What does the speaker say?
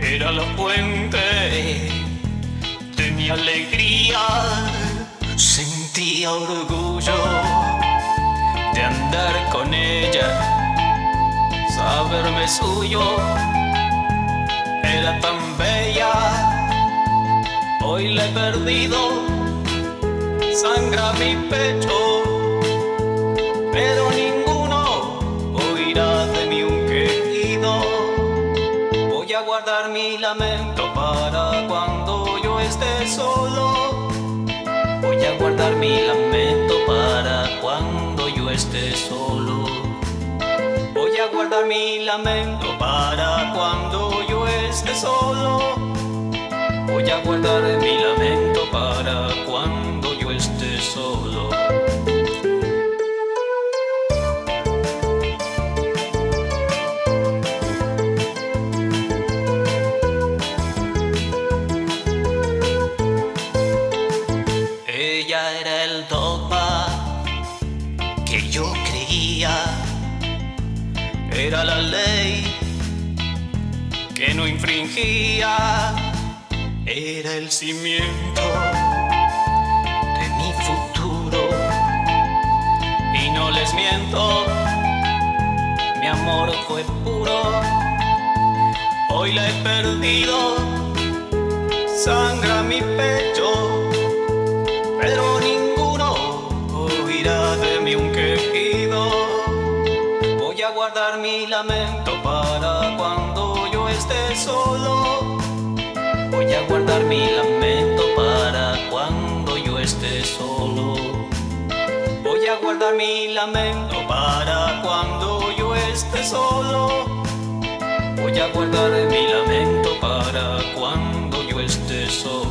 era la fuente de mi alegría. Sentía orgullo de andar con ella, saberme suyo. Era tan bella, hoy la he perdido, sangra mi pecho, a guardar mi lamento para cuando yo esté solo. Voy a guardar mi lamento para cuando yo esté solo. Voy a guardar mi lamento para cuando yo esté solo. Voy a guardar mi lamento para cuando yo esté solo. Era la ley que no infringía. Era el cimiento de mi futuro. Y no les miento, mi amor fue puro. Hoy la he perdido, sangra mi pecho lamento para cuando yo esté solo. Voy a guardar mi lamento para cuando yo esté solo. Voy a guardar mi lamento para cuando yo esté solo. Voy a guardar mi lamento para cuando yo esté solo.